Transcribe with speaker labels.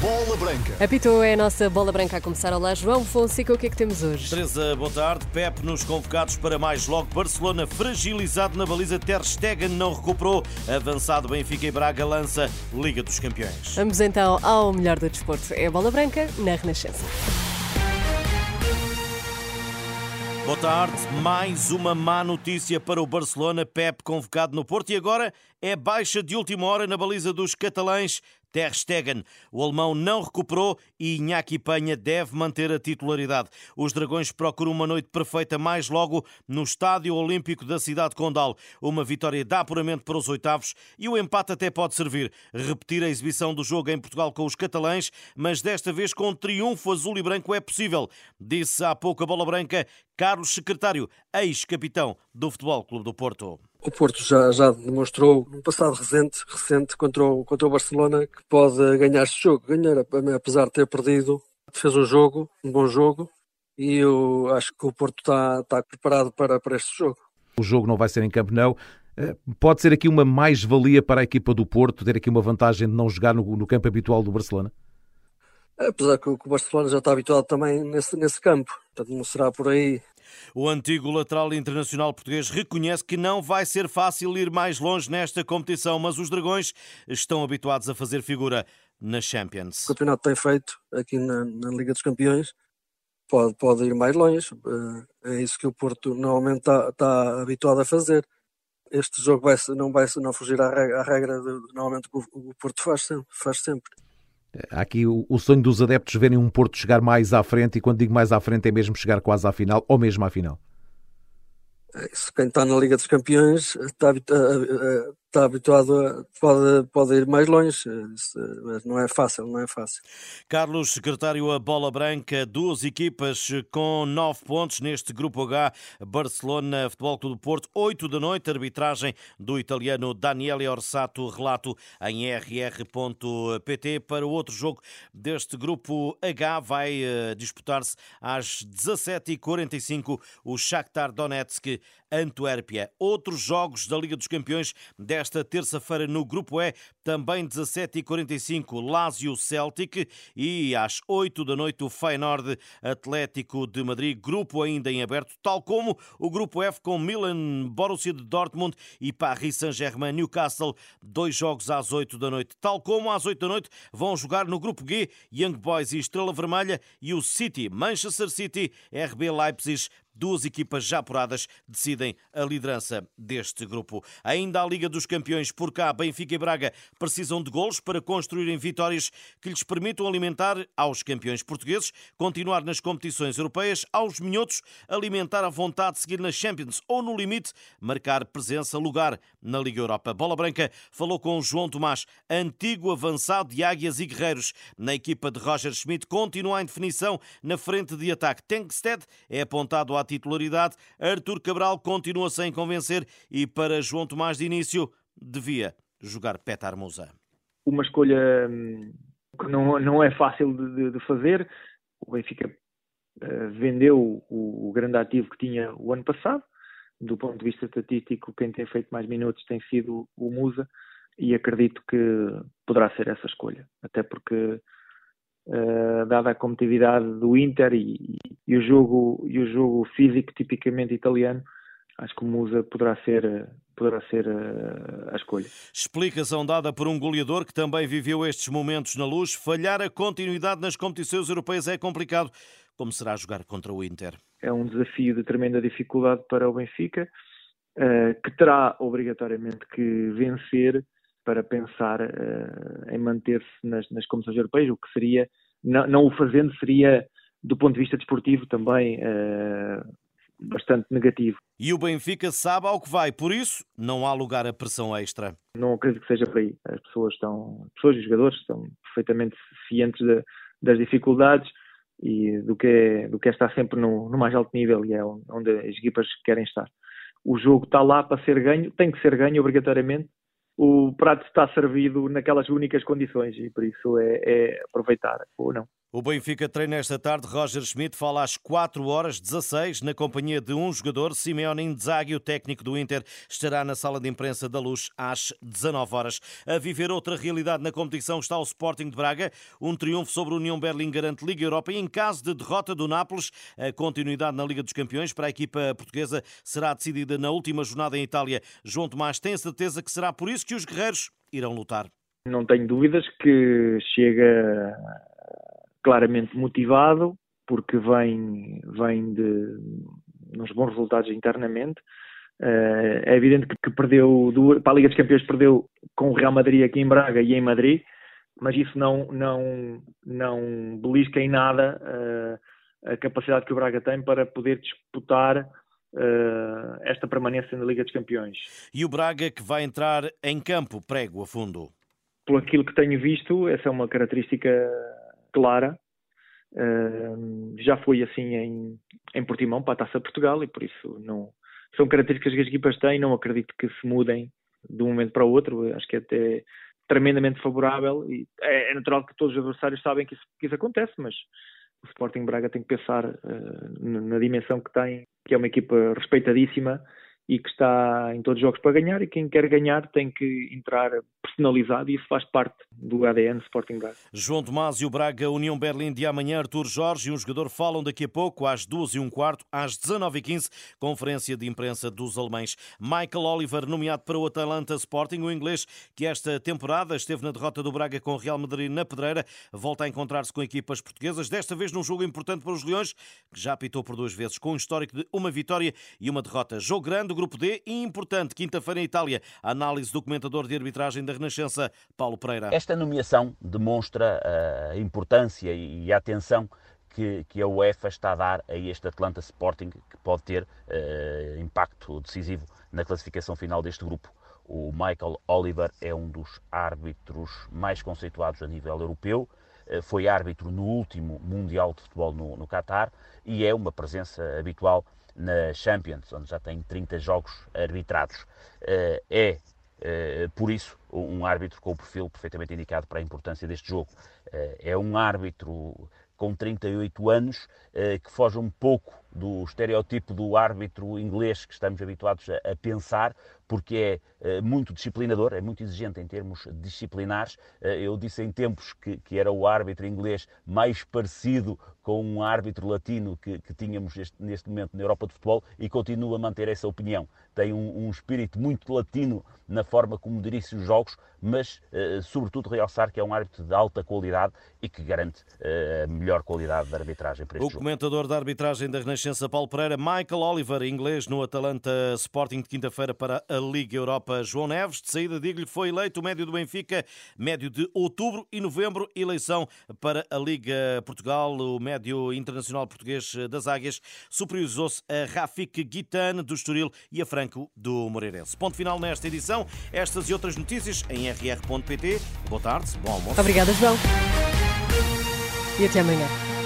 Speaker 1: Bola Branca.
Speaker 2: Apitou é a nossa bola branca a começar. Olá, João Fonseca, o que é que temos hoje?
Speaker 3: Teresa, boa tarde. Pep nos convocados para mais logo. Barcelona fragilizado na baliza. Ter Stegen não recuperou. Avançado Benfica e Braga lança Liga dos Campeões.
Speaker 2: Vamos então ao melhor do desporto. É a bola branca na Renascença.
Speaker 3: Boa tarde. Mais uma má notícia para o Barcelona. Pep convocado no Porto e agora é baixa de última hora na baliza dos catalães. Ter Stegen. O alemão não recuperou e Iñaki Penha deve manter a titularidade. Os Dragões procuram uma noite perfeita mais logo no Estádio Olímpico da cidade de Condal. Uma vitória dá puramente para os oitavos e o empate até pode servir. Repetir a exibição do jogo em Portugal com os catalães, mas desta vez com triunfo azul e branco é possível, disse há pouco a bola branca Carlos Secretário, ex-capitão do Futebol Clube do Porto.
Speaker 4: O Porto já, já demonstrou no passado recente, recente contra, o, contra o Barcelona que pode ganhar este jogo. Ganhar, apesar de ter perdido, fez um jogo, um bom jogo, e eu acho que o Porto está, está preparado para, para este jogo.
Speaker 5: O jogo não vai ser em Camp Nou. Eh, pode ser aqui uma mais-valia para a equipa do Porto, ter aqui uma vantagem de não jogar no, no campo habitual do Barcelona?
Speaker 4: Apesar que o Barcelona já está habituado também nesse, nesse campo, portanto não será por aí
Speaker 3: o antigo lateral internacional português reconhece que não vai ser fácil ir mais longe nesta competição, mas os Dragões estão habituados a fazer figura na Champions.
Speaker 4: O campeonato tem feito aqui na, na Liga dos Campeões, pode, pode ir mais longe, eh, é isso que o Porto normalmente está, está habituado a fazer. Este jogo vai, não vai não fugir à regra, à regra de, normalmente o, o Porto faz. Faz sempre.
Speaker 5: Há aqui o, sonho dos adeptos verem um Porto chegar mais à frente, e quando digo mais à frente é mesmo chegar quase à final, ou mesmo à final.
Speaker 4: É quem está na Liga dos Campeões está, está habituado a pode, pode ir mais longe, mas não é fácil, não é fácil.
Speaker 3: Carlos, secretário a bola branca, duas equipas com nove pontos neste grupo H, Barcelona, Futebol Clube do Porto, oito da noite, arbitragem do italiano Daniele Orsato, relato em rr.pt. Para o outro jogo deste grupo H vai eh, disputar-se às 17h45 o Shakhtar Donetsk Antuérpia. Outros jogos da Liga dos Campeões desta terça-feira no Grupo E, também 17h45, Lazio Celtic e às 8 da noite o Feyenoord Atlético de Madrid. Grupo ainda em aberto, tal como o Grupo F com Milan, Borussia de Dortmund e Paris Saint-Germain Newcastle. Dois jogos às 8 da noite. Tal como às 8 da noite vão jogar no Grupo G Young Boys e Estrela Vermelha e o City, Manchester City, RB Leipzig, Duas equipas já apuradas decidem a liderança deste grupo. Ainda a Liga dos Campeões, por cá, Benfica e Braga precisam de golos para construírem vitórias que lhes permitam alimentar aos campeões portugueses, continuar nas competições europeias, aos minhotos, alimentar a vontade de seguir nas Champions ou, no limite, marcar presença, lugar na Liga Europa. Bola Branca falou com João Tomás, antigo avançado de Águias e Guerreiros. Na equipa de Roger Schmidt, continua em definição na frente de ataque. Tenkstead é apontado à titularidade. Artur Cabral continua sem convencer e para João Tomás de início devia jogar Petar Musa.
Speaker 6: Uma escolha hum, que não, não é fácil de, de fazer. O Benfica uh, vendeu o, o, grande ativo que tinha o ano passado. Do ponto de vista estatístico, quem tem feito mais minutos tem sido o Musa e acredito que poderá ser essa escolha. Até porque uh, dada a competitividade do Inter e, e, o jogo, e o jogo físico tipicamente italiano, acho que o Musa poderá ser, poderá ser uh, a escolha.
Speaker 3: Explicação dada por um goleador que também viveu estes momentos na luz. Falhar a continuidade nas competições europeias é complicado. Como será jogar contra o Inter?
Speaker 6: É um desafio de tremenda dificuldade para o Benfica, uh, que terá obrigatoriamente que vencer para pensar uh, em manter-se nas, nas competições europeias, o que seria, não, não, o fazendo, seria, do ponto de vista desportivo, também uh, bastante negativo.
Speaker 3: E o Benfica sabe ao que vai, por isso não há lugar a pressão extra.
Speaker 6: Não acredito que seja por aí. As pessoas estão, as pessoas e os jogadores estão perfeitamente cientes de, das dificuldades e do que é, do que é estar sempre no, no mais alto nível e é onde as equipas querem estar. O jogo está lá para ser ganho, tem que ser ganho obrigatoriamente o prato está servido naquelas únicas condições e por isso é, é aproveitar ou não.
Speaker 3: O Benfica treina esta tarde. Roger Schmidt fala às 4 horas 16 na companhia de um jogador, Simeone Inzaghi, o técnico do Inter, estará na sala de imprensa da Luz às 19 horas. A viver outra realidade na competição está o Sporting de Braga. Um triunfo sobre o União Berlim garante Liga Europa e em caso de derrota do Nápoles, a continuidade na Liga dos Campeões para a equipa portuguesa será decidida na última jornada em Itália. João Tomás tem certeza que será por isso que os guerreiros irão lutar.
Speaker 6: Não tenho dúvidas que chega claramente motivado, porque vem, vem de uns bons resultados internamente. Uh, é evidente que, que perdeu para a Liga dos Campeões perdeu com o Real Madrid aqui em Braga e em Madrid, mas isso não não não belisca em nada uh, a capacidade que o Braga tem para poder disputar uh, esta permanência na Liga dos Campeões.
Speaker 3: E o Braga que vai entrar em campo prego a fundo.
Speaker 6: Por aquilo que tenho visto, essa é uma característica clara. Uh, já foi assim em, em Portimão para a Taça Portugal e por isso não são características que as equipas têm, não acredito que se mudem de um momento para o outro, acho que é até tremendamente favorável e é, é natural que todos os adversários sabem que isso, que isso acontece, mas o Sporting Braga tem que pensar uh, na dimensão que tem, que é uma equipa respeitadíssima e que está em todos os jogos para ganhar e quem quer ganhar tem que entrar personalizado e isso faz parte do ADN Sporting Braga.
Speaker 3: João Tomás e o Braga União Berlim de amanhã, Artur Jorge e um jogador falam daqui a pouco às duas e um quarto, às 19h15, conferência de imprensa dos alemães. Michael Oliver, nomeado para o Atalanta Sporting, o inglês que esta temporada esteve na derrota do Braga com o Real Madrid na Pedreira, volta a encontrar-se com equipas portuguesas, desta vez num jogo importante para os Leões, que já apitou por duas vezes, com um histórico de uma vitória e uma derrota. Jogo grande, grupo D e importante, quinta-feira em Itália. Análise do comentador de arbitragem da Renascença, Paulo Pereira.
Speaker 1: Esta nomeação demonstra a importância e a atenção que, que, a UEFA está a dar a este Atlanta Sporting, que pode ter uh, impacto decisivo na classificação final deste grupo. O Michael Oliver é um dos árbitros mais conceituados a nível europeu, uh, foi árbitro no último Mundial de Futebol no, no Qatar e é uma presença habitual na Champions, onde já tem 30 jogos arbitrados. Uh, é Uh, por isso, um árbitro com o perfil perfeitamente indicado para a importância deste jogo. Uh, é um árbitro com 38 anos, que foge um pouco do estereótipo do árbitro inglês que estamos habituados a, a pensar, porque é muito disciplinador, é muito exigente em termos disciplinares. eu disse em tempos que, que, era o árbitro inglês mais parecido com um árbitro latino que, que tínhamos este, neste momento na Europa de futebol e continuo a manter essa opinião. Tem um, um espírito muito latino na forma como dirige os jogos, mas, uh, sobretudo, realçar que é um árbitro de alta qualidade e que garante a melhor qualidade da arbitragem para este
Speaker 3: o
Speaker 1: jogo.
Speaker 3: O comentador da arbitragem da Renascença, Paulo Pereira, Michael Oliver, inglês no Atalanta Sporting de quinta-feira para a Liga Europa. João Neves, de saída, digo-lhe, foi eleito o médio do Benfica, médio de outubro e novembro, eleição para a Liga Portugal, o médio internacional português das Águias, superiorizou-se a Rafik Guitane do Estoril e a Franco do Moreirense. Ponto final nesta edição. Estas e outras notícias em rr.pt. Boa tarde, bom almoço.
Speaker 2: Obrigada, João. E até amanhã.